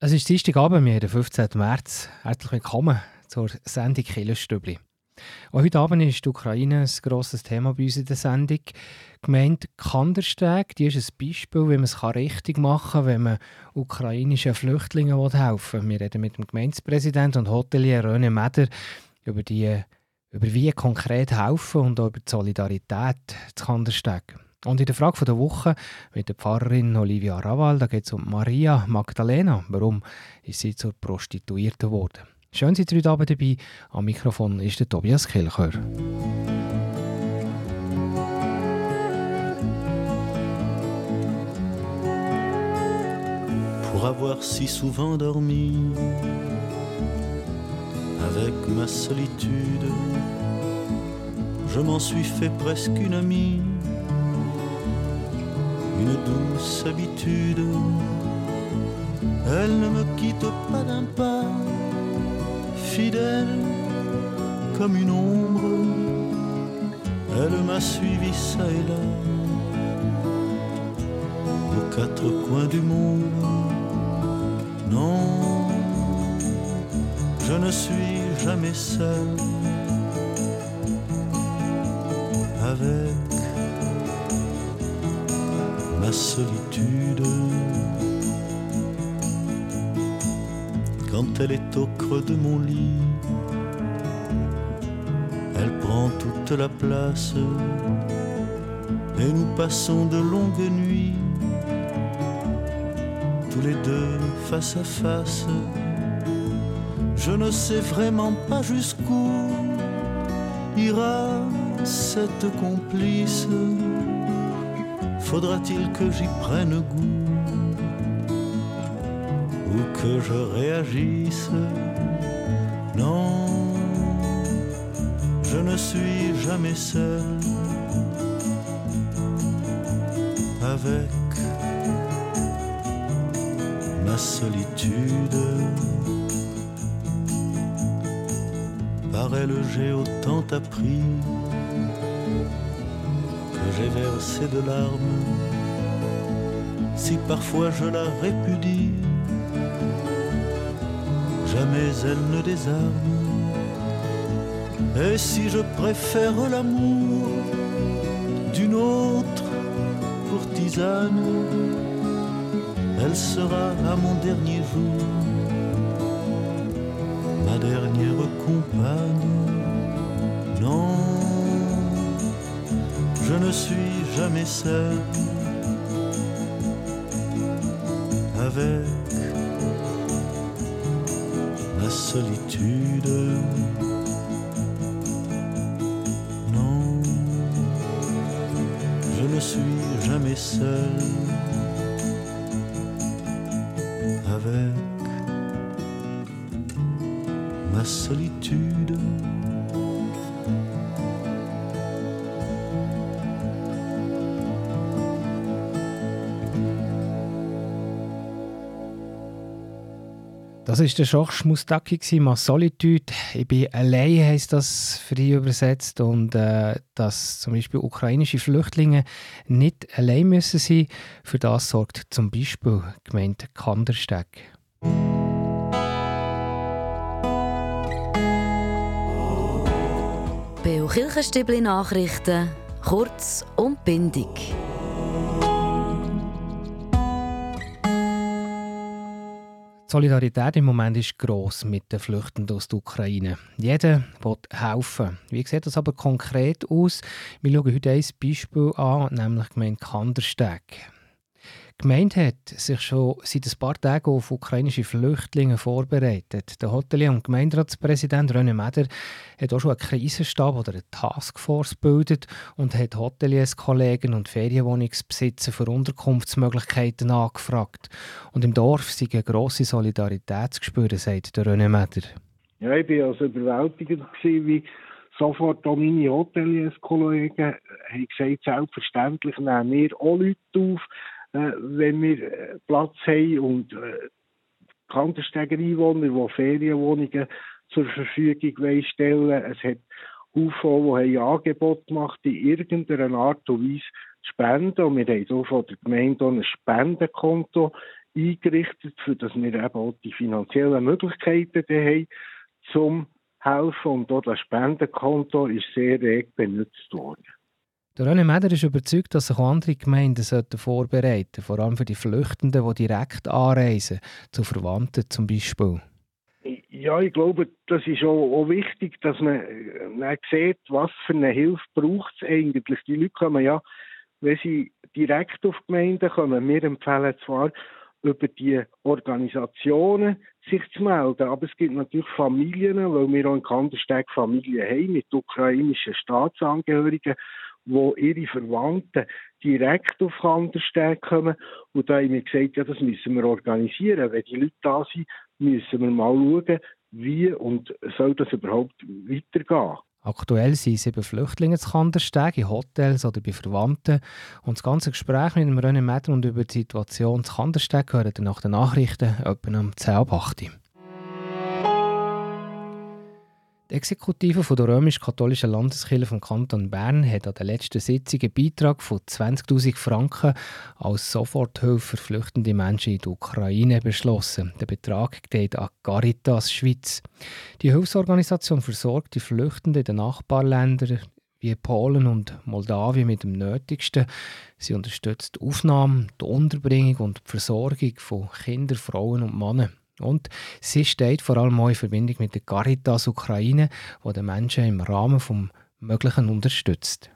Es ist Dienstagabend, wir haben den 15. März. Herzlich willkommen zur Sendung Killerstübli. heute Abend ist die Ukraine ein grosses Thema bei uns in der Sendung. Die Gemeinde Kandersteg die ist ein Beispiel, wie man es richtig machen kann, wenn man ukrainischen Flüchtlingen helfen will. Wir reden mit dem Gemeindepräsidenten und Hotelier René Meder über, die, über wie konkret helfen und auch über die Solidarität zu Kandersteg. Und in der Frage der Woche mit der Pfarrerin Olivia Raval, da geht es um Maria Magdalena. Warum ist sie zur Prostituierten geworden? Schön, Sie heute Abend dabei. Am Mikrofon ist der Tobias Kilchör. Pour avoir si souvent dormi avec ma solitude, je m'en suis fait presque une amie. Une douce habitude. Elle ne me quitte pas d'un pas, fidèle comme une ombre. Elle m'a suivi ça et là, aux quatre coins du monde. Non, je ne suis jamais seul avec solitude. Quand elle est au creux de mon lit, elle prend toute la place et nous passons de longues nuits, tous les deux face à face. Je ne sais vraiment pas jusqu'où ira cette complice Faudra-t-il que j'y prenne goût ou que je réagisse? Non, je ne suis jamais seul avec ma solitude. Par elle j'ai autant appris j'ai versé de larmes. Si parfois je la répudie, jamais elle ne désarme. Et si je préfère l'amour d'une autre courtisane, elle sera à mon dernier jour ma dernière compagne. Ne suis jamais seul avec la solitude. Non, je ne suis jamais seul avec ma solitude. Das ist der Josh Mustaki, «Ma Solitude». Ich bin allein, heisst das frei übersetzt. Und äh, dass zum Beispiel ukrainische Flüchtlinge nicht allein müssen sein für das sorgt zum Beispiel die Gemeinde Kandersteg. Beo Kirchenstibli Nachrichten, kurz und bindig. Die Solidarität im Moment ist gross mit den Flüchtenden aus der Ukraine. Jeder will helfen. Wie sieht das aber konkret aus? Wir schauen heute ein Beispiel an, nämlich die Gemeinde Kandersteg. Gemeinde hat sich schon seit ein paar Tagen auf ukrainische Flüchtlinge vorbereitet. Der Hotelier und Gemeinderatspräsident René Meder hat auch schon einen Krisenstab oder eine Taskforce gebildet und hat Hoteliers, Kollegen und Ferienwohnungsbesitzer für Unterkunftsmöglichkeiten angefragt. Und im Dorf sei eine grosse Solidarität zu spüren, sagt der René Meder. Ja, ich war also überwältigend, wie sofort auch meine Hoteliers-Kollegen haben gesagt, selbstverständlich nehmen wir auch Leute auf, äh, wenn wir äh, Platz haben und äh, Kantersteiger Einwohner, die Ferienwohnungen zur Verfügung stellen Es hat UFO, die haben Angebot gemacht, in irgendeiner Art und Weise zu spenden. Und wir haben auch von der Gemeinde ein Spendenkonto eingerichtet, für dass wir eben auch die finanziellen Möglichkeiten haben, zum helfen. Und auch das Spendenkonto ist sehr reg benutzt worden. Der René Meder ist überzeugt, dass sich auch andere Gemeinden vorbereiten sollten, vor allem für die Flüchtenden, die direkt anreisen, zu Verwandten zum Beispiel. Ja, ich glaube, das ist auch, auch wichtig, dass man, man sieht, was für eine Hilfe braucht es eigentlich. Die Leute kommen ja, wenn sie direkt auf Gemeinden kommen, wir empfehlen zwar, über die Organisationen sich zu melden. Aber es gibt natürlich Familien, weil wir auch in Kandersteg Familien haben mit ukrainischen Staatsangehörigen, wo ihre Verwandten direkt auf Kandersteg kommen. Und da haben wir gesagt, ja, das müssen wir organisieren. Wenn die Leute da sind, müssen wir mal schauen, wie und soll das überhaupt weitergehen. Aktuell sind sieben Flüchtlinge zu Kandersteg in Hotels oder bei Verwandten. Und das ganze Gespräch mit dem René Metter und über die Situation zu Kandersteg gehört nach den Nachrichten etwa um 10 Uhr. Die Exekutive von der römisch-katholischen Landeskirche vom Kanton Bern hat an der letzten Sitzung einen Beitrag von 20.000 Franken als Soforthilfe für flüchtende Menschen in der Ukraine beschlossen. Der Betrag geht an Caritas Schweiz. Die Hilfsorganisation versorgt die Flüchtenden in den Nachbarländern wie Polen und Moldawien mit dem Nötigsten. Sie unterstützt die Aufnahme, die Unterbringung und die Versorgung von Kindern, Frauen und Männern. Und sie steht vor allem auch in Verbindung mit der Caritas Ukraine, die den Menschen im Rahmen des Möglichen unterstützt.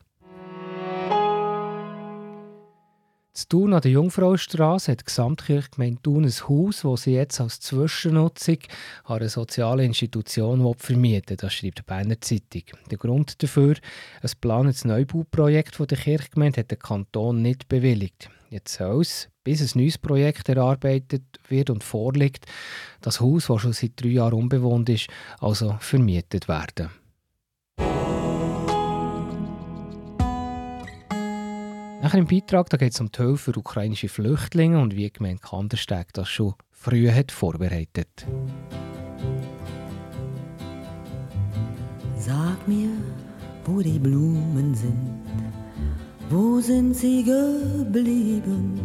Zu Thun an der Jungfraustraße hat die Gesamtkirchgemeinde Thun ein Haus, das sie jetzt als Zwischennutzung an eine soziale Institution vermieten Das schreibt die Berner Zeitung. Der Grund dafür, ein geplantes Neubauprojekt der Kirchgemeinde hat der Kanton nicht bewilligt. Jetzt soll es, bis ein neues Projekt erarbeitet wird und vorliegt, das Haus, das schon seit drei Jahren unbewohnt ist, also vermietet werden. Nachher im Beitrag geht es um die Hilfe für ukrainische Flüchtlinge und wie die Kandersteg das schon früh hat vorbereitet. Sag mir, wo die Blumen sind wo sind sie geblieben?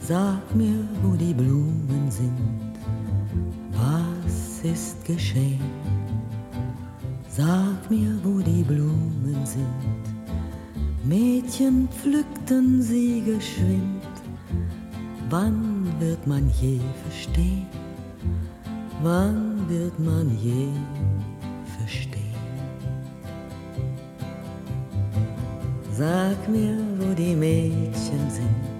Sag mir, wo die Blumen sind. Was ist geschehen? Sag mir, wo die Blumen sind. Mädchen pflückten sie geschwind. Wann wird man je verstehen? Wann wird man je verstehen? Sag mir, wo die Mädchen sind,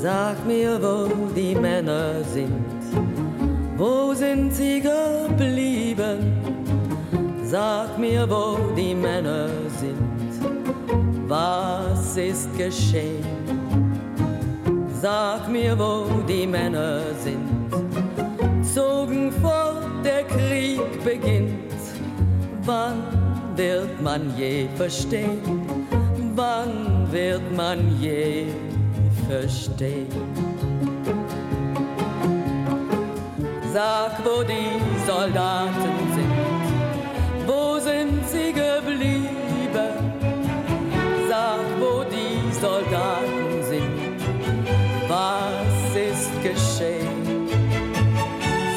Sag mir, wo die Männer sind, wo sind sie geblieben? Sag mir, wo die Männer sind, was ist geschehen? Sag mir, wo die Männer sind, zogen fort, der Krieg beginnt. Wann wird man je verstehen? Wann wird man je verstehen? Sag, wo die Soldaten sind, wo sind sie geblieben? Sag, wo die Soldaten sind, was ist geschehen?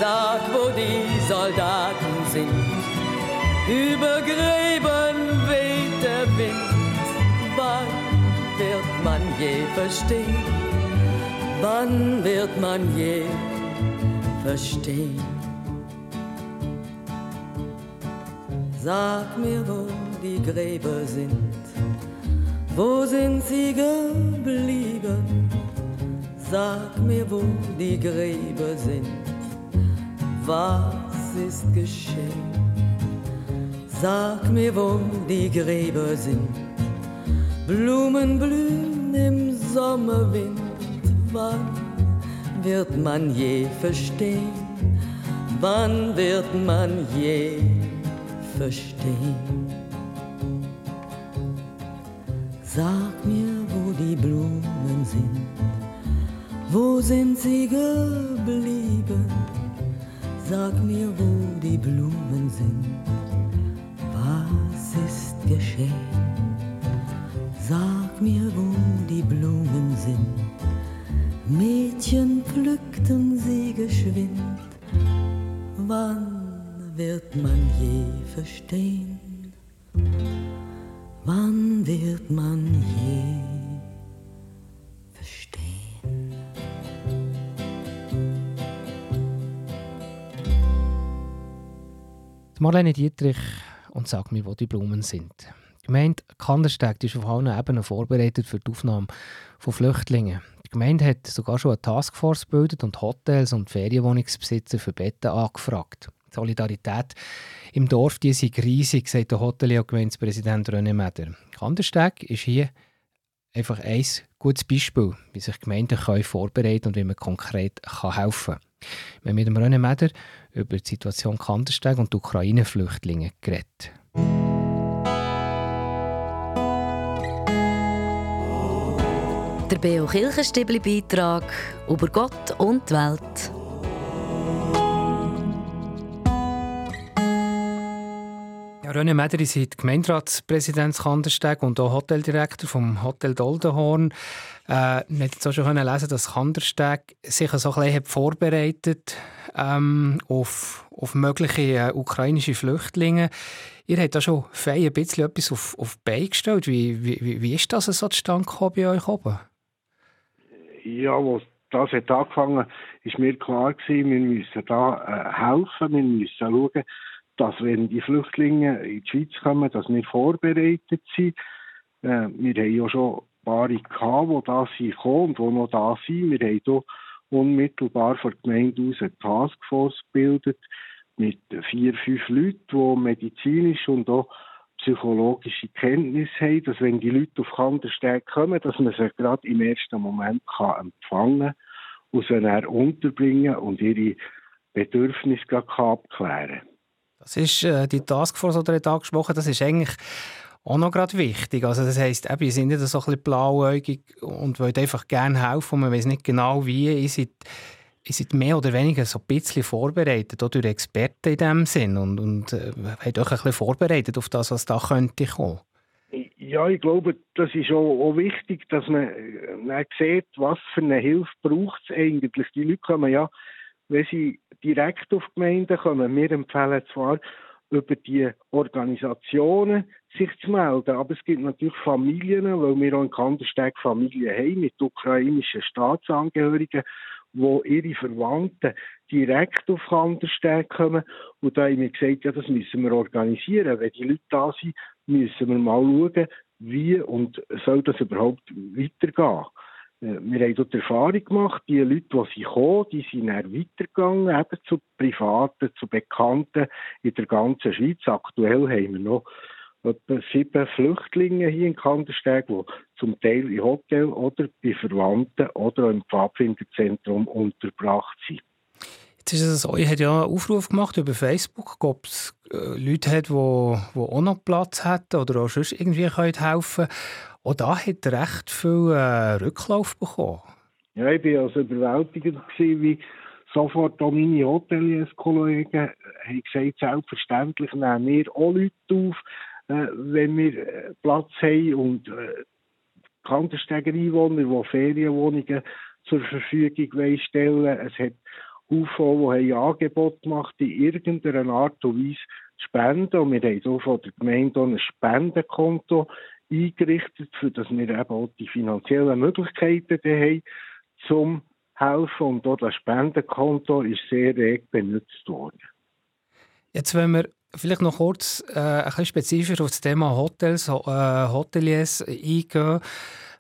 Sag, wo die Soldaten sind, über Gräben weht der Wind. Je verstehen? Wann wird man je verstehen? Sag mir, wo die Gräber sind. Wo sind sie geblieben? Sag mir, wo die Gräber sind. Was ist geschehen? Sag mir, wo die Gräber sind. Blumen blühen im Sommerwind. Wann wird man je verstehen? Wann wird man je verstehen? Sag mir, wo die Blumen sind. Wo sind sie geblieben? Sag mir, wo die Blumen sind. Was ist geschehen? Sag mir, wo die Blumen sind. Mädchen pflückten sie geschwind. Wann wird man je verstehen? Wann wird man je verstehen? Marlene Dietrich und sag mir, wo die Blumen sind. Gemeinde Kandersteg ist auf allen Ebenen vorbereitet für die Aufnahme von Flüchtlingen. Die Gemeinde hat sogar schon eine Taskforce gebildet und Hotels und Ferienwohnungsbesitzer für Betten angefragt. Die Solidarität im Dorf die ist riesig, sagt der Hotelier Gemeindepräsident René Meder. Kandersteg ist hier einfach ein gutes Beispiel, wie sich Gemeinden können vorbereiten und wie man konkret kann helfen kann. Wir haben mit René Meder über die Situation Kandersteg und die Ukraine-Flüchtlinge geredet. Beo Kirchenstibli Beitrag über Gott und die Welt. Ja, René Meder ist Gemeinderatspräsident Kandersteg und auch Hoteldirektor vom Hotel Doldenhorn. Äh, wir jetzt schon lesen, dass Kandersteg sich so ein bisschen vorbereitet ähm, auf, auf mögliche äh, ukrainische Flüchtlinge. Ihr habt da schon fein ein bisschen etwas auf, auf die Beine gestellt. Wie, wie, wie ist das so zustande gekommen bei euch oben? Ja, als das hat angefangen, ist mir klar gewesen, wir müssen da äh, helfen, wir müssen schauen, dass wenn die Flüchtlinge in die Schweiz kommen, dass wir vorbereitet sind. Äh, wir haben ja schon ein paar gehabt, die da sind und die noch da sind. Wir haben hier unmittelbar von der Gemeinde aus eine Taskforce gebildet mit vier, fünf Leuten, die medizinisch und auch psychologische Kenntnis haben, dass wenn die Leute auf Kandersteg kommen, dass man sie gerade im ersten Moment kann empfangen und sie dann unterbringen und ihre Bedürfnisse kann abklären Das ist äh, die Taskforce, die ihr angesprochen das ist eigentlich auch noch gerade wichtig. Also das heisst, eben, ihr seid nicht so ein bisschen blauäugig und wollt einfach gerne helfen und man weiß nicht genau wie. Ihr ihr seid mehr oder weniger so ein bisschen vorbereitet, auch durch Experten in diesem Sinn und, und äh, habt euch ein bisschen vorbereitet auf das, was da könnte kommen. Ja, ich glaube, das ist auch, auch wichtig, dass man äh, sieht, was für eine Hilfe braucht es eigentlich. Die Leute kommen ja, wenn sie direkt auf Gemeinden kommen, wir empfehlen zwar, über die Organisationen sich zu melden. Aber es gibt natürlich Familien, weil wir auch in Kandersteg Familien haben mit ukrainischen Staatsangehörigen, wo ihre Verwandten direkt auf Kandersteg kommen. Und da haben wir gesagt, ja, das müssen wir organisieren. Wenn die Leute da sind, müssen wir mal schauen, wie und soll das überhaupt weitergehen. Äh, wir haben dort Erfahrung gemacht, die Leute, die sie kommen, die sind dann weitergegangen, eben zu Privaten, zu Bekannten in der ganzen Schweiz. Aktuell haben wir noch etwa sieben Flüchtlinge hier in Kandersteg, die zum Teil im Hotel oder bei Verwandten oder im Pfadfinderzentrum untergebracht sind. Jetzt ist es so, ihr habt ja einen Aufruf gemacht über Facebook, ob es äh, Leute hat, die, die auch noch Platz hätten oder auch sonst irgendwie helfen können. Auch da hat recht viel äh, Rücklauf bekommen. Ja, ich war also überwältigend, gewesen, wie sofort auch meine Hoteliers-Kollegen haben gesagt, selbstverständlich nehmen wir auch Leute auf, äh, wenn wir äh, Platz haben und äh, Kandersteger-Einwohner, die Ferienwohnungen zur Verfügung stellen Es hat UFO, die haben Angebot gemacht, in irgendeiner Art und Weise zu spenden. Und wir haben auch von der Gemeinde ein Spendenkonto eingerichtet, für dass wir eben auch die finanziellen Möglichkeiten haben, zum helfen. Und auch das Spendenkonto ist sehr reg benutzt worden. Jetzt, wenn wir vielleicht noch kurz äh, ein bisschen spezifischer auf das Thema Hotels, äh, Hoteliers eingehen.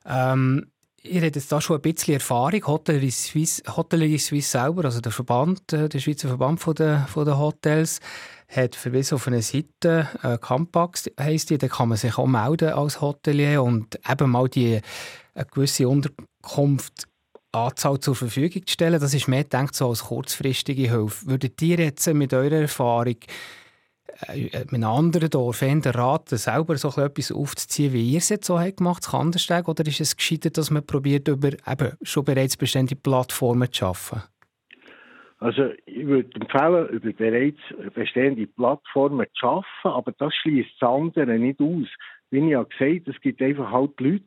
Ähm, ihr habt jetzt da schon ein bisschen Erfahrung. Hotellerie Suisse, Hotellerie Suisse selber, also der Verband, äh, der Schweizer Verband von der, von der Hotels, hat verwiesen auf eine Seite, äh, Campax heisst die, da kann man sich auch melden als Hotelier und eben mal die eine gewisse Unterkunft Anzahl zur Verfügung zu stellen. Das ist mehr gedacht so als kurzfristige Hilfe. Würdet ihr jetzt mit eurer Erfahrung äh, mit einem anderen Dorf raten, selber so etwas aufzuziehen, wie ihr es jetzt so habt gemacht habt, Kandersteg, oder ist es gescheiter, dass man probiert, über eben schon bereits bestehende Plattformen zu arbeiten? Also ich würde empfehlen, über bereits bestehende Plattformen zu arbeiten, aber das schließt das andere nicht aus. Wie ich ja gesagt es gibt einfach halt Leute,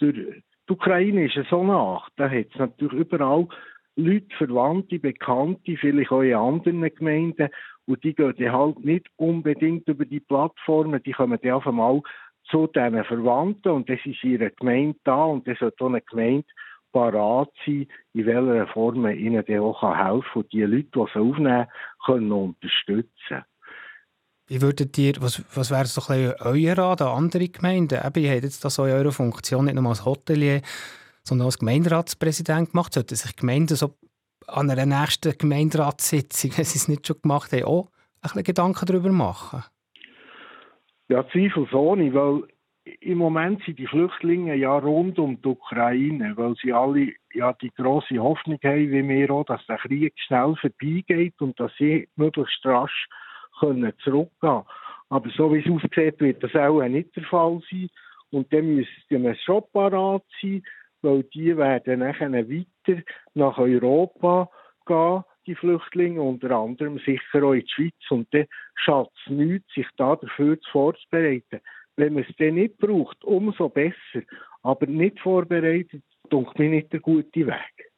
die durch die Ukraine ist so nach. Da hat es natürlich überall Leute, Verwandte, Bekannte, vielleicht auch in anderen Gemeinden, und die gehen halt nicht unbedingt über die Plattformen, die kommen dann auf einmal zu diesen Verwandten und das ist ihre Gemeinde da und das sollte auch eine Gemeinde parat sein, in welcher Form man ihnen dann auch helfen kann und die Leute, die sie aufnehmen, können unterstützen. Wie würdet ihr, was, was wäre so ein euer Rat an andere Gemeinden? Eben, ihr habt jetzt das in eurer Funktion nicht nur als Hotelier, sondern als Gemeinderatspräsident gemacht. Sollten sich Gemeinden so an einer nächsten Gemeinderatssitzung, wenn sie es nicht schon gemacht haben, auch ein bisschen Gedanken darüber machen? Ja, zweifelsohne, weil im Moment sind die Flüchtlinge ja rund um die Ukraine, weil sie alle ja die große Hoffnung haben, wie wir auch, dass der Krieg schnell vorbeigeht und dass sie möglichst rasch können zurückgehen Aber so wie es aussieht, wird das auch nicht der Fall sein. Und dann müssen wir schon parat sein, weil die werden nachher weiter nach Europa gehen, die Flüchtlinge, unter anderem sicher auch in die Schweiz. Und dann schadet es nichts, sich da dafür vorzubereiten. Wenn man es dann nicht braucht, umso besser. Aber nicht vorbereitet, denke mir nicht der gute Weg.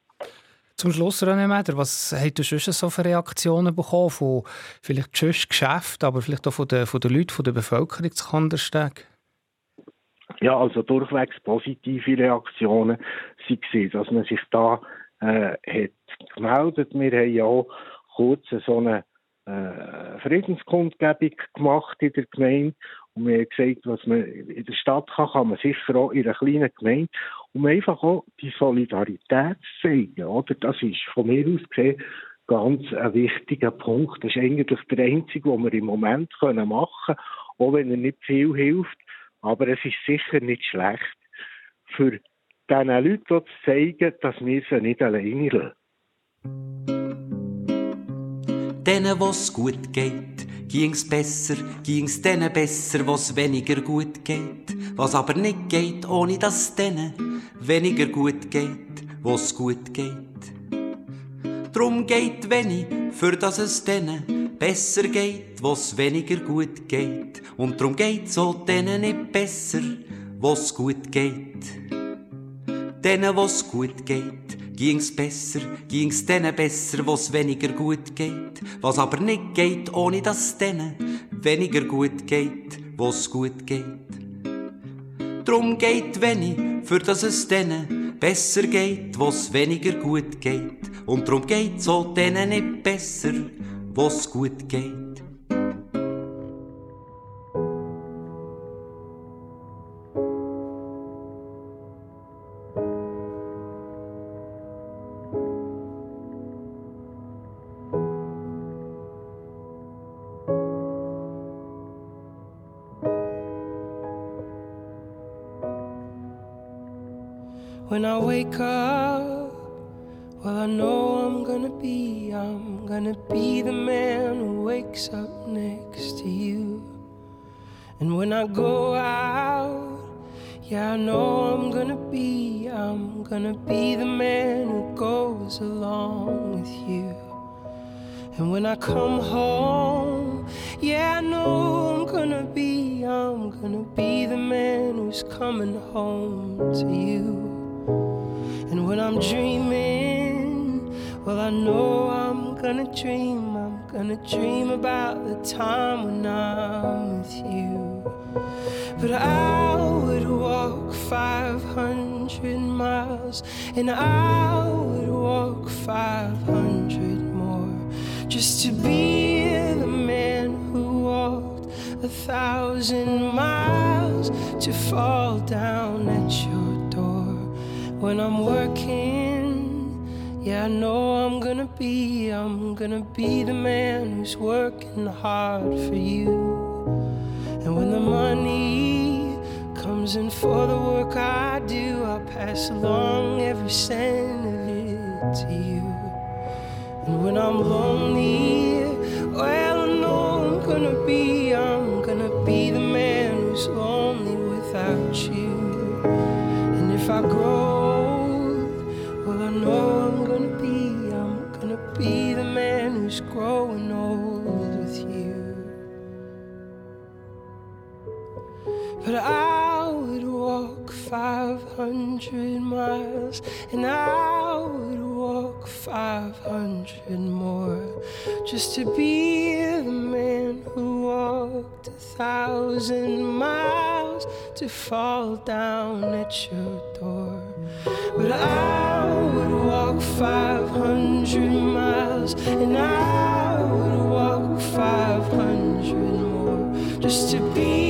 Zum Schluss, René Meder, was hast du schon so für Reaktionen bekommen von vielleicht Geschäften, aber vielleicht auch von den, von den Leuten, von der Bevölkerung zu Kandersteg? Ja, also durchwegs positive Reaktionen waren, dass man sich da äh, hat gemeldet. Wir haben ja auch kurz so eine äh, Friedenskundgebung gemacht in der Gemeinde und wir haben gesagt, was man in der Stadt kann, kann man sicher auch in einer kleinen Gemeinde, um einfach auch die Solidarität zu zeigen. Oder? Das ist von mir aus gesehen ganz ein wichtiger Punkt. Das ist eigentlich der einzige, den wir im Moment machen können, auch wenn er nicht viel hilft. Aber es ist sicher nicht schlecht, für diesen Leuten zu zeigen, dass wir sie nicht alleine lassen. Denen, was gut geht, ging's besser, ging's denen besser, was weniger gut geht. Was aber nicht geht, ohne dass denen weniger gut geht, was gut geht. Drum geht wenig, für dass es denen besser geht, was weniger gut geht. Und drum geht's so denen nicht besser, was gut geht. Denen, was gut geht, ging's besser, ging's denen besser, was weniger gut geht. Was aber nicht geht, ohne dass denen weniger gut geht, was gut geht. Drum geht wenig, für dass es denen besser geht, was weniger gut geht. Und drum geht's so denen nicht besser, was gut geht. I'm gonna be the man who wakes up next to you. And when I go out, yeah, I know I'm gonna be, I'm gonna be the man who goes along with you. And when I come home, yeah, I know I'm gonna be, I'm gonna be the man who's coming home to you. And when I'm dreaming, well, I know I'm gonna dream. I'm gonna dream about the time when I'm with you. But I would walk 500 miles, and I would walk 500 more just to be the man who walked a thousand miles to fall down at your door when I'm working. Yeah, I know I'm gonna be, I'm gonna be the man who's working hard for you. And when the money comes in for the work I do, I'll pass along every cent of it to you. And when I'm lonely, well, I know I'm gonna be, I'm gonna be the man who's lonely without you. And if I grow old, well, I know growing old with you. But I would walk 500 miles, and I would walk 500 more just to be the man who walked a thousand miles to fall down at your door. But I walk 500 miles, and I would walk 500 more just to be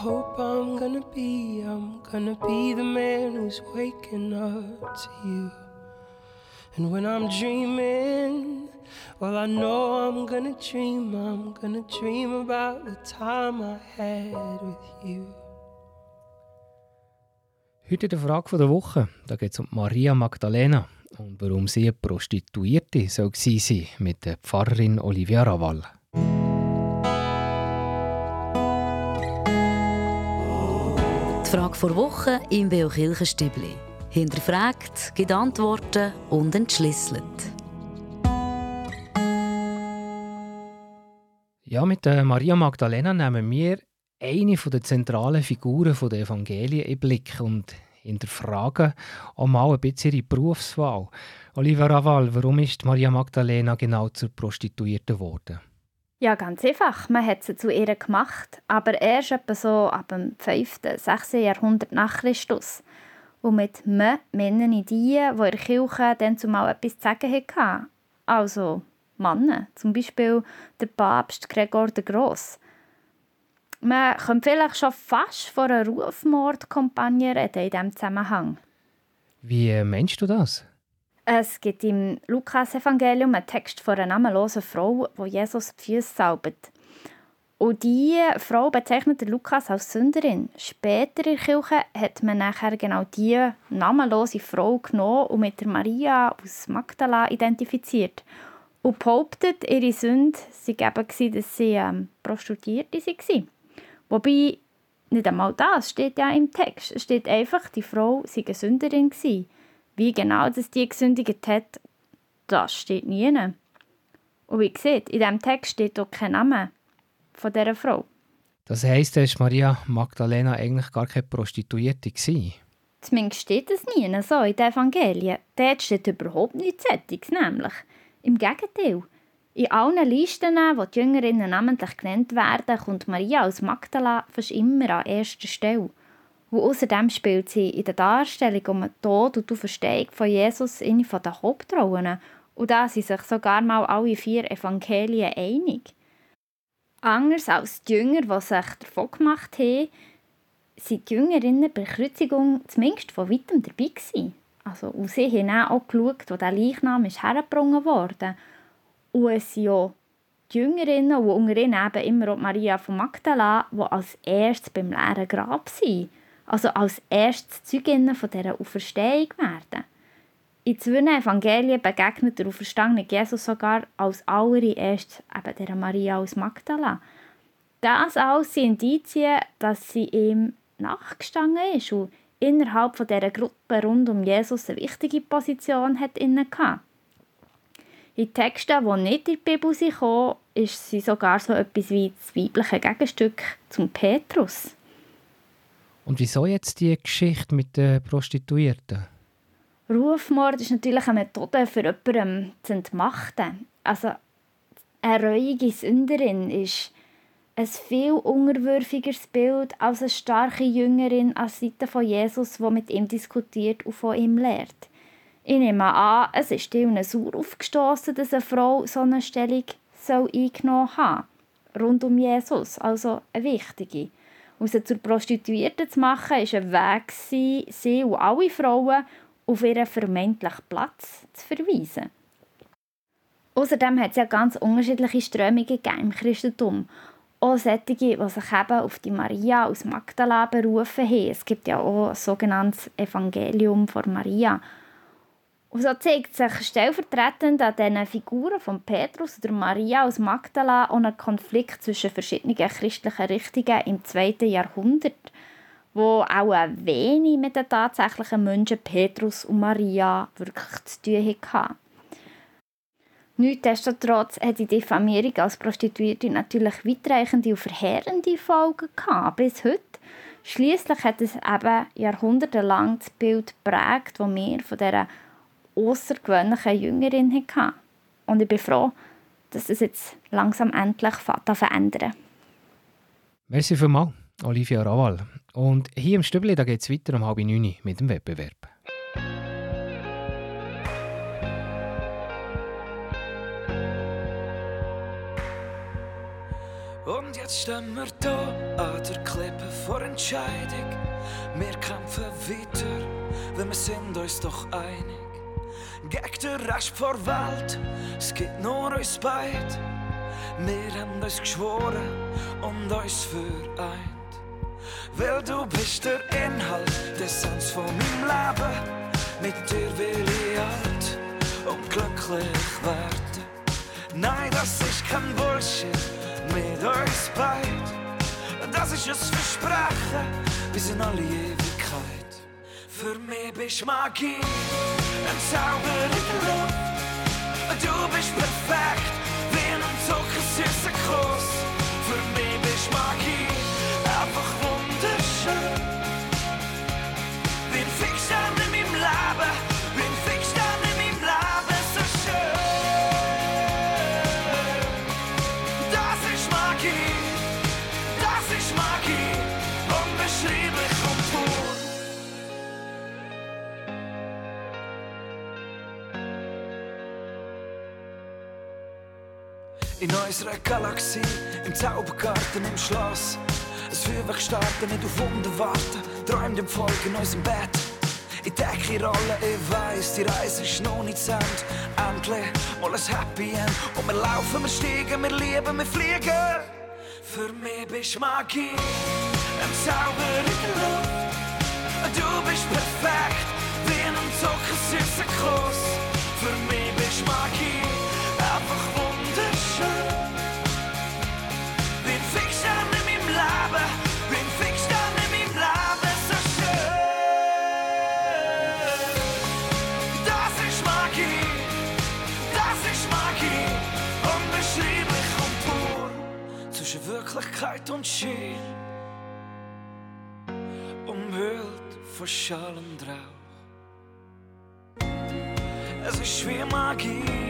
hope I'm gonna be, I'm gonna be the man who's waking up to you. And when I'm dreaming, well, I know I'm gonna dream, I'm gonna dream about the time I had with you. Heute der Frage der Woche, da geht es um Maria Magdalena und warum sie eine Prostituierte soll sein mit der Pfarrerin Olivia Raval. Die Frage vor Woche im Beo Kirchenstübli. Hinterfragt, gibt Antworten und entschlüsselt. Ja, mit der Maria Magdalena nehmen wir eine der zentralen Figuren der Evangelien in Blick und hinterfragen auch mal ein bisschen ihre Berufswahl. Olivia Raval, warum ist Maria Magdalena genau zur Prostituierten geworden? Ja, ganz einfach. Man hat sie zu ihr gemacht, aber erst etwa so ab dem 5., 6. Jahrhundert nach Christus. Und mit «me» meinen die, die in der Kirche dann zumal etwas zu sagen hatten. Also Männer, zum Beispiel der Papst Gregor der Gross. Man könnte vielleicht schon fast von einer Rufmordkampagne reden in diesem Zusammenhang. Wie meinst du das? Es gibt im Lukas-Evangelium einen Text von einer namenlosen Frau, die Jesus die Füße salbt. Und diese Frau bezeichnet Lukas als Sünderin. Später in der Kirche hat man nachher genau diese namenlose Frau genommen und mit der Maria aus Magdala identifiziert. Und behauptet, ihre Sünde sei eben, dass sie ähm, Prostituierte war. Wobei, nicht einmal das steht ja im Text. Es steht einfach, die Frau sei eine Sünderin gewesen. Wie genau das die gesündigt hat, das steht nie. Und wie gesagt, in diesem Text steht auch kein Name von dieser Frau. Das heisst, dass Maria Magdalena eigentlich gar keine Prostituierte war. Zumindest steht es nie so in den Evangelien. Dort steht überhaupt nichts Sättiges, nämlich. Im Gegenteil. In allen Listen, wo die Jüngerinnen namentlich genannt werden, kommt Maria als Magdala fast immer an erster Stelle. Und außerdem spielt sie in der Darstellung um den Tod und die Verstehung von Jesus eine der Hauptrollen. Und da sind sich sogar mal alle vier Evangelien einig. Anders als die Jünger, die sich davon gemacht haben, sind die Jüngerinnen bei der Kreuzigung zumindest von weitem dabei gewesen. Also, und sie haben auch geschaut, wo der Leichnam ist hergebracht wurde. Und es sind auch die Jüngerinnen, und unter ihnen eben immer auch Maria von Magdala, die als erstes beim leeren Grab sind. Also als erstes Zeuginnen von dieser Auferstehung werden. In zwei Evangelien begegnet der auferstandene Jesus sogar als allererst eben der Maria aus Magdala. Das alles sind Indizien, dass sie ihm nachgestanden ist und innerhalb von dieser Gruppe rund um Jesus eine wichtige Position hat inne In Texten, die nicht in die Bibel sind, ist sie sogar so etwas wie das weibliche Gegenstück zum Petrus. Und wieso jetzt die Geschichte mit den Prostituierten? Rufmord ist natürlich eine Methode für jemanden zu entmachten. Also eine reuige Sünderin ist ein viel unterwürfigeres Bild als eine starke Jüngerin an Seite von Jesus, die mit ihm diskutiert und von ihm lehrt. Ich nehme an, es ist ihnen sauer aufgestoßen, dass eine Frau so eine Stellung soll eingenommen haben rund um Jesus, also eine wichtige. Und sie zur Prostituierten zu machen, war ein Weg, sie und alle Frauen auf ihren vermeintlichen Platz zu verweisen. Außerdem hat es ja ganz unterschiedliche Strömungen im Christentum. Auch solche, die sich eben auf die Maria aus Magdala berufen haben. Es gibt ja auch ein sogenanntes Evangelium von Maria. Und so zeigt sich stellvertretend an diesen Figuren von Petrus oder Maria aus Magdala auch ein Konflikt zwischen verschiedenen christlichen Richtungen im zweiten Jahrhundert, wo auch ein wenig mit den tatsächlichen Menschen Petrus und Maria wirklich zu tun hatten. Nichtsdestotrotz hat die Diffamierung als Prostituierte natürlich weitreichende und verheerende Folgen gehabt, bis heute. Schließlich hat es eben jahrhundertelang das Bild geprägt, das wir von dieser außergewöhnliche Jüngerin hatte. Und ich bin froh, dass es jetzt langsam endlich verändern Merci vielmals, Olivia Raval. Und hier im Stübli geht es weiter um halb neun mit dem Wettbewerb. Und jetzt stehen wir da an der Klippe vor Entscheidung. Wir kämpfen weiter, denn wir sind uns doch einig. Den Rest der Welt, es gibt nur uns beid. Wir haben uns geschworen und uns vereint. Weil du bist der Inhalt, der Sens von meinem Leben. Mit dir will ich alt und glücklich werden. Nein, das ist kein Bullshit mit uns beid. Das ist ein Versprechen bis in alle Ewigkeit. Für mich bist Magie, ein Zauber in der Luft. Du bist perfekt, wie ein zuckersüßer Kuss. In unserer Galaxie, im Zaubergarten, im Schloss. Ein Feuerwerk starten, nicht auf Wunder warten. Träumt im Volk in unserem Bett. Ich decke Rolle, ich weiss, die Reise ist noch nicht zu Ende. Endlich mal ein Happy End. Und wir laufen, wir steigen, wir lieben, wir fliegen. Für mich bist Magie, ein Zauber in der Luft. Du bist perfekt, wie ein zuckersüßer Kuss. Umhüllt von Schall und Rauch. Es ist wie Magie,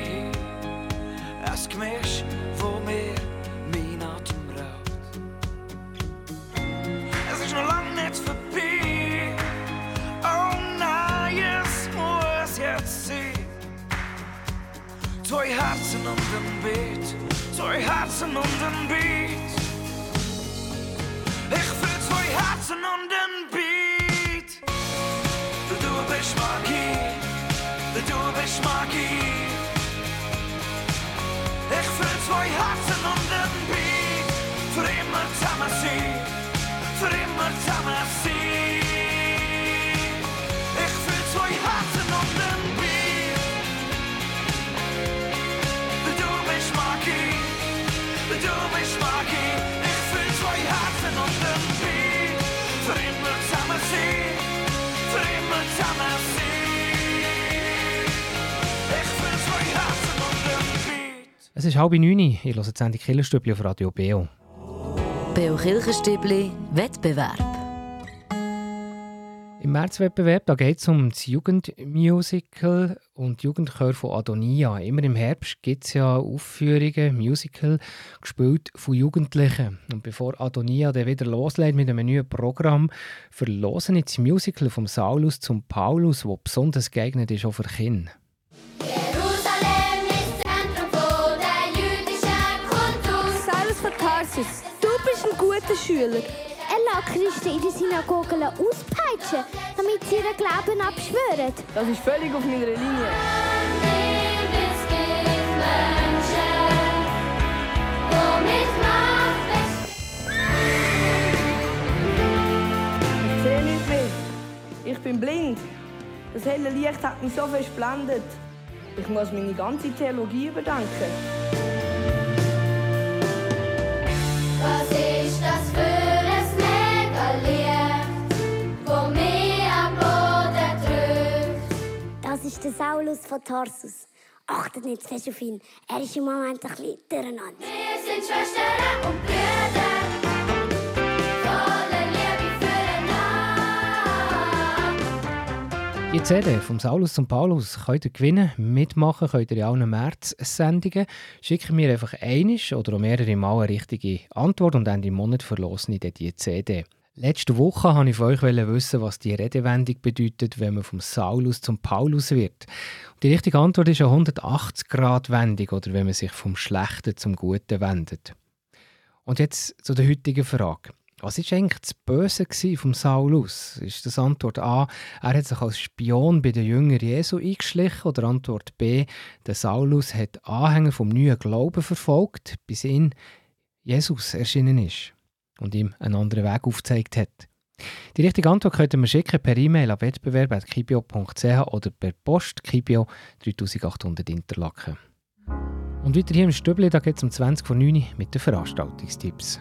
Es ist halb neun. Ich höre die Sendung Killerstübli auf Radio Beo. Beo Kirchenstübli Wettbewerb. Im Märzwettbewerb geht es um das Jugendmusical und Jugendchor von Adonia. Immer im Herbst gibt es ja Aufführungen, Musical, gespielt von Jugendlichen. Und bevor Adonia dann wieder loslegt mit einem neuen Programm, verlosen jetzt das Musical vom Saulus zum Paulus, das besonders geeignet ist auch für Kinder. Tarsus, du bist ein guter Schüler. Er lässt Christen in den Synagogen auspeitschen, damit sie ihren Glauben abschwören. Das ist völlig auf meiner Linie. Ich sehe nicht mehr. Ich bin blind. Das helle Licht hat mich so versblendet. Ich muss meine ganze Theologie überdenken. Das ist der Saulus von Tarsus. Achtet nicht zu fest auf ihn. Er ist im Moment ein bisschen durcheinander. Wir sind Schwestern und Brüder, Die CD vom Saulus zum Paulus könnt ihr gewinnen. Mitmachen könnt ihr in allen März-Sendungen. Schickt mir einfach einisch oder mehrere Mal eine richtige Antwort und Ende Monat verlosen ich dann die CD. Letzte Woche wollte ich von euch wissen, was die Redewendung bedeutet, wenn man vom Saulus zum Paulus wird. Und die richtige Antwort ist eine 180-Grad-Wendung oder wenn man sich vom Schlechten zum Guten wendet. Und jetzt zu der heutigen Frage. Was war eigentlich das Böse vom Saulus? Ist das Antwort A, er hat sich als Spion bei den Jüngern Jesu eingeschlichen? Oder Antwort B, der Saulus hat Anhänger vom neuen Glauben verfolgt, bis ihn Jesus erschienen ist und ihm einen anderen Weg aufgezeigt hat? Die richtige Antwort könnt ihr mir schicken per E-Mail an wettbewerb.kibio.ch oder per Post Kibio 3800 Interlaken. Und weiter hier im Stübli, da geht es um 20 vor 9 Uhr mit den Veranstaltungstipps.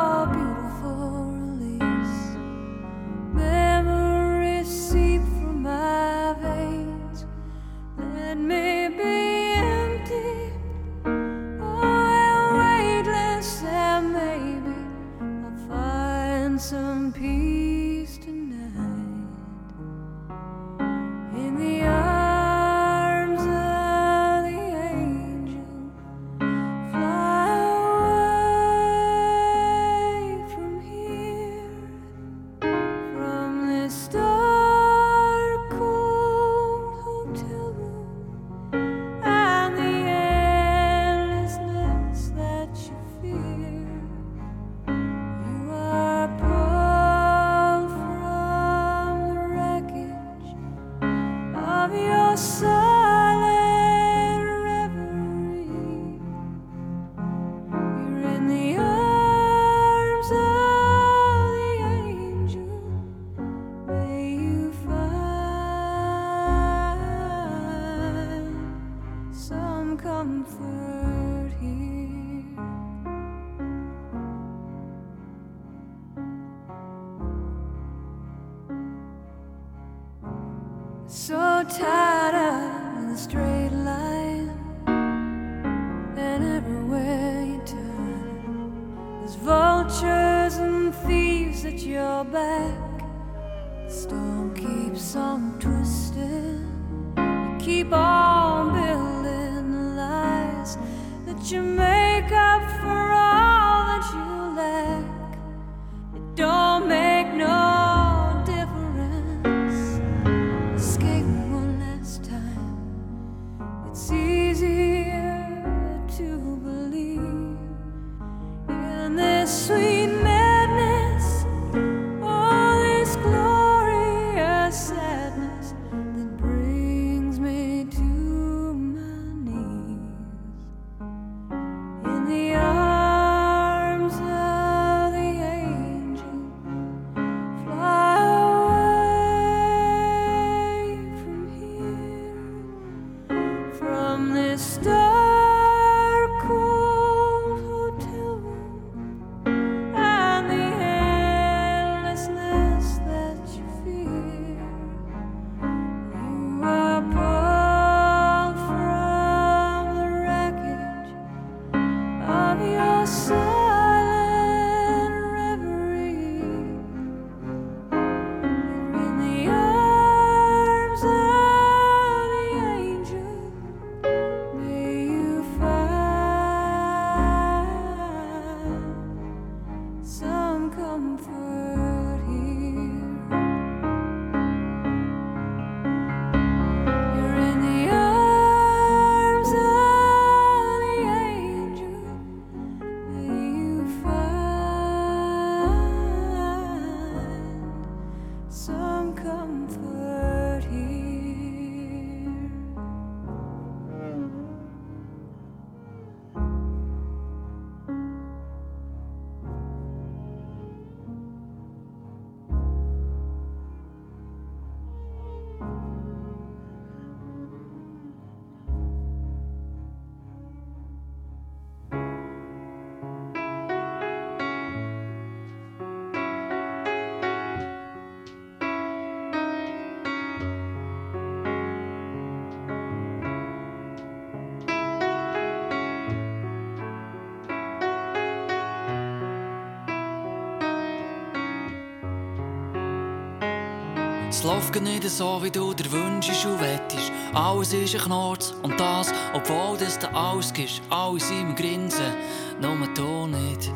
Es läuft nicht so, wie du dir wünschst und wettest. Alles ist ein Knorz und das, obwohl das du alles gibst. Alles im Grinsen, nur du nicht.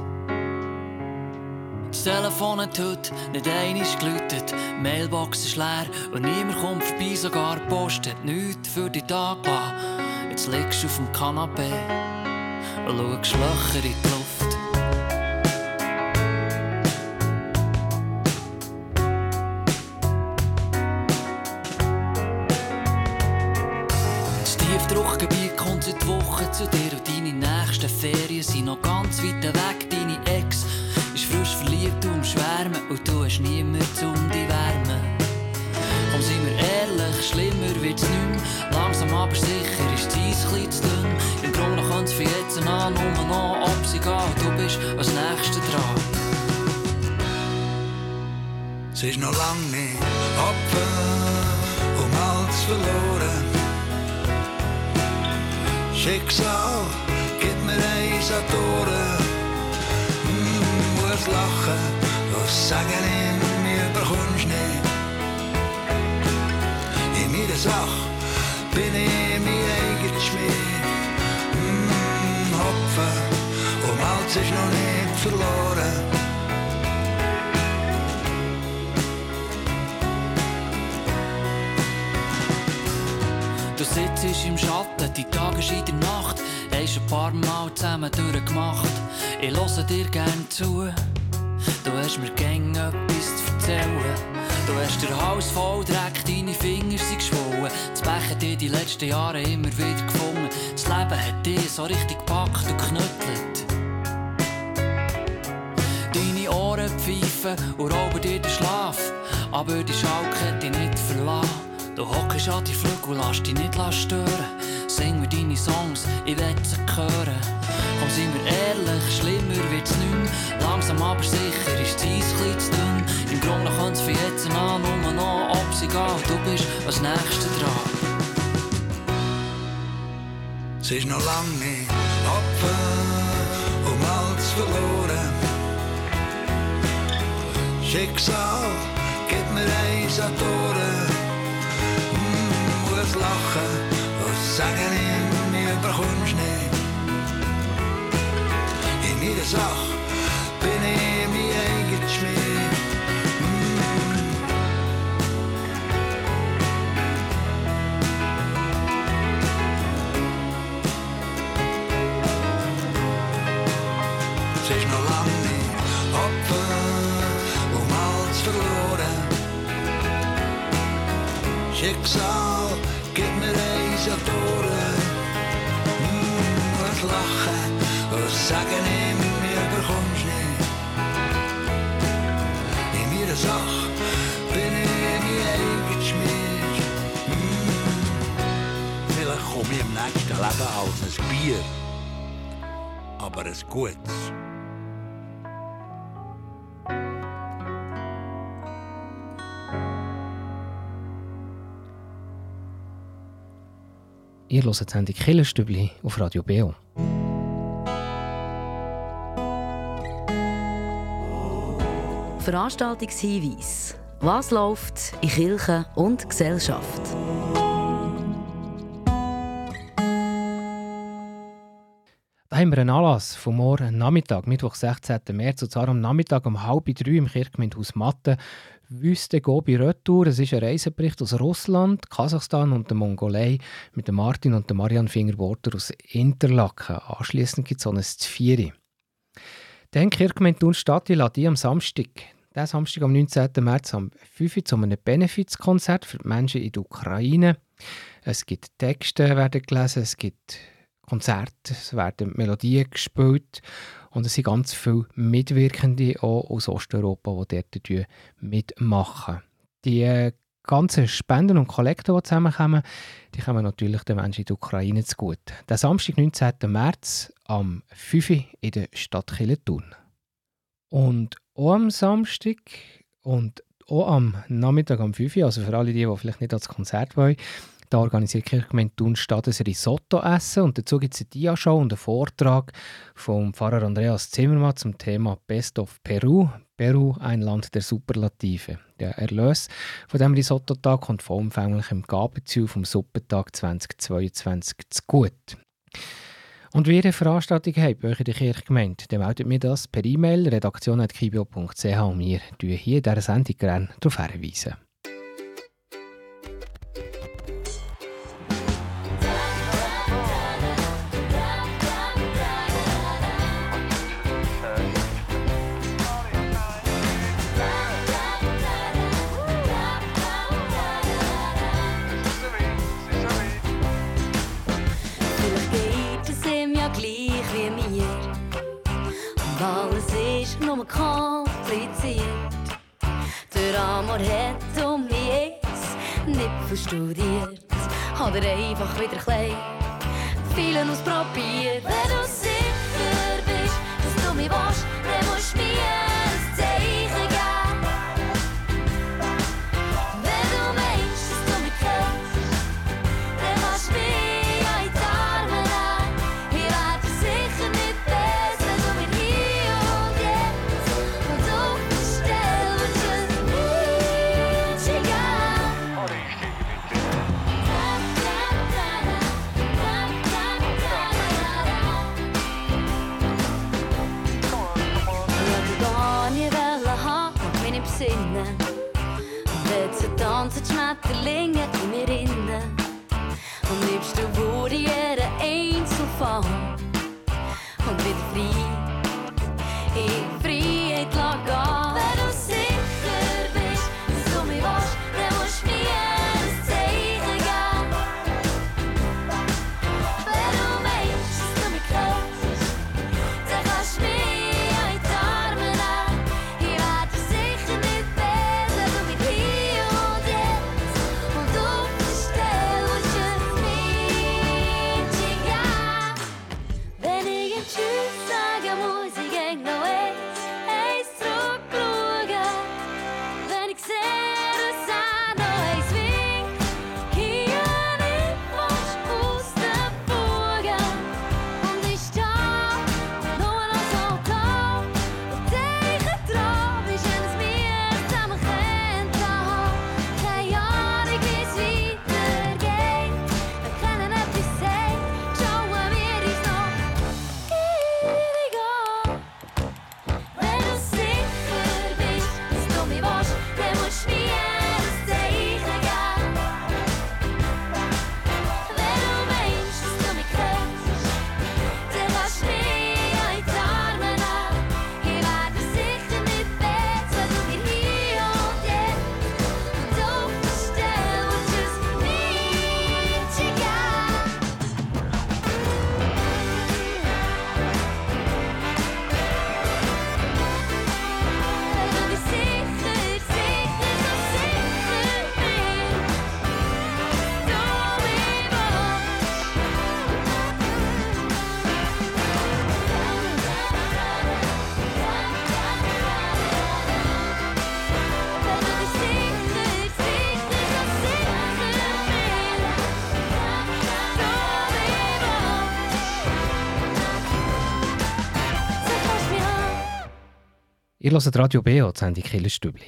Das Telefon hat heute nicht einmal geläutet. Die Mailbox ist leer und niemand kommt vorbei, sogar die Post hat nichts für da gelassen. Jetzt liegst du auf dem Kanapee und schaust Löcher in die Schicksal gibt mir eins an die Ohren. Mm, muss lachen, was sagen in mir bekommst nicht. In meiner Sache bin ich mein eigener Schmied. Mm, Hopfen um alles ist noch nicht verloren. Du sitzt im Schatten, die Tage sind in der Nacht, hast ein paar Mal zusammen durchgemacht. Ich höre dir gern zu, du hast mir gäng etwas zu erzählen. Du hast den Hals voll Dreck, deine Finger sind geschwollen. Das Pech hat dir die letzten Jahre immer wieder gefunden. Das Leben hat dich so richtig gepackt und knüttelt. Deine Ohren pfeifen und rauben dir den Schlaf. Aber die Schalke hat dich nicht verlassen. Du hockst an die Flügel, lass dich nicht stören. Sing mir deine Songs, ich will sie hören. Komm, sind wir ehrlich, schlimmer wird's nicht. Langsam aber sicher ist die Eis klein zu dünn. Im Grunde kann's für jetzt an nur noch ob sie geht. Du bist als Nächster dran. Es ist noch lang nicht Opfer um alles verloren. Schicksal gibt mir eins an muss lachen, was sagen in mir bekommst nicht. In meiner Sache hört die Sendung Killerstübli auf Radio Beo. Veranstaltungshinweis. Was läuft in Kirche und Gesellschaft? Da haben wir einen Anlass vom morgen Nachmittag, Mittwoch, 16. März, und zwar am Nachmittag um halb drei im Kirchgemeindehaus Matte. Wüste Gobi Retour. Es ist ein Reisebericht aus Russland, Kasachstan und der Mongolei mit dem Martin und der Marian Fingerworter aus Interlaken. Anschließend gibt es so ein Zvieri. Dann Kirchgemeinde Thun-Stadt lädt am Samstag, diesen Samstag am 19. März am 5 Uhr zu einem Benefizkonzert für die Menschen in der Ukraine. Es gibt Texte werden gelesen, es gibt Konzerte, es werden Melodien gespielt und es sind ganz viele Mitwirkende auch aus Osteuropa, die dort mitmachen. Die äh, ganzen Spenden und Kollekte, die zusammenkommen, die kommen natürlich den Menschen in der Ukraine zugute. Der Samstag, 19. März, am 5 Uhr in der Stadt Thun. Und auch am Samstag und auch am Nachmittag am 5 Uhr, also für alle die, die vielleicht nicht als Konzert wollen, da organisiert Kirchgemeinde Thun statt ein Risotto-Essen und dazu gibt es eine Dia-Show und einen Vortrag vom Pfarrer Andreas Zimmermann zum Thema Best of Peru. Peru, ein Land der Superlative. Der Erlös von diesem Risotto-Tag kommt vollumfänglich im Gabenziel vom Suppentag 2022 zu gut. Und wie ihr eine Veranstaltung habt bei euch in der Kirchgemeinde, dann meldet mir das per E-Mail redaktion.kibio.ch und wir hier in dieser Sendung gerne darauf hinweisen. Amor hat um mich nicht verstudiert. Hat er einfach wieder klein vielen ausprobiert. Wenn du sicher bist, dass du mich willst, hört Radio BO, die Sendung Killerstübli.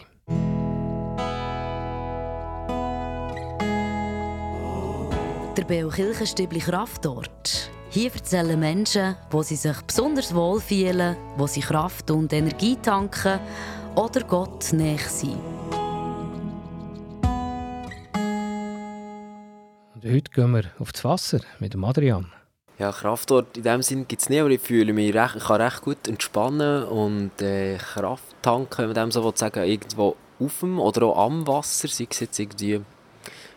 Der Beo Kirchenstübli Kraftort. Hier erzählen Menschen, wo sie sich besonders wohl fühlen, wo sie Kraft und Energie tanken oder Gott näher sind. Und heute gehen wir auf das Wasser mit dem Adrian. Ja, Kraftort in dem Sinn gibt es nicht, aber ich fühle mich recht, ich kann recht gut entspannen und äh, Kraft tanken, wenn man dem so will sagen irgendwo auf dem oder auch am Wasser, sei es jetzt irgendwie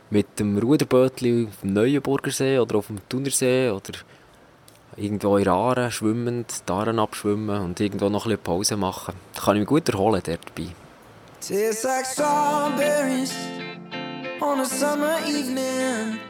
mit dem Ruderbötli auf dem Neuenburger See oder auf dem Thunersee oder irgendwo in Aare schwimmend, die abschwimmen und irgendwo noch ein bisschen Pause machen. Da kann ich mich gut erholen dort dabei. Tastes like strawberries on a summer evening.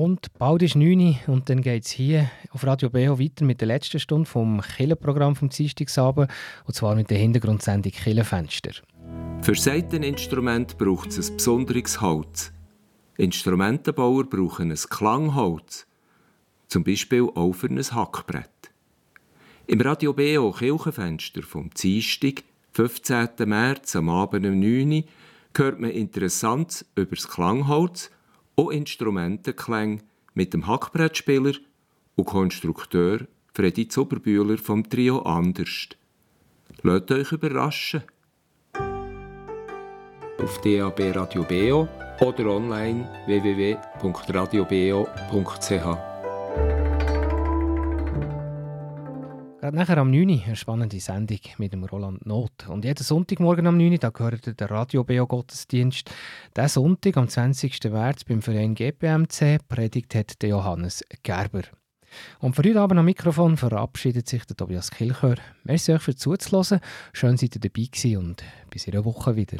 Und bald ist 9 Uhr und dann geht es hier auf Radio BO weiter mit der letzten Stunde vom Killenprogramm vom Dienstagsabend und zwar mit der Hintergrundsendung Killenfenster. Für Saiteninstrument braucht es ein besonderes Holz. Instrumentenbauer brauchen ein Klangholz, zum Beispiel auch für ein Hackbrett. Im Radio BO Kirchenfenster vom Dienstag, 15. März am Abend um 9 Uhr, hört man Interessantes über das Klangholz und Instrumentenklänge mit dem Hackbrettspieler und Konstrukteur Freddy Zuberbühler vom Trio Anderst. Lasst euch überraschen. Auf DAB Radio BO oder online www.radiobeo.ch. Gerade nachher am 9 Uhr eine spannende Sendung mit dem Roland Not. Und jeden Sonntagmorgen am 9 Uhr, da gehört der Radio BO Gottesdienst. Diesen Sonntag, am 20. März, beim Verein GPMC, predigt hat der Johannes Gerber. Und für heute Abend am Mikrofon verabschiedet sich der Tobias Kilchör. Merci euch für zuzuhören. Schön, seid ihr dabei gewesen und bis in einer Woche wieder.